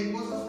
it was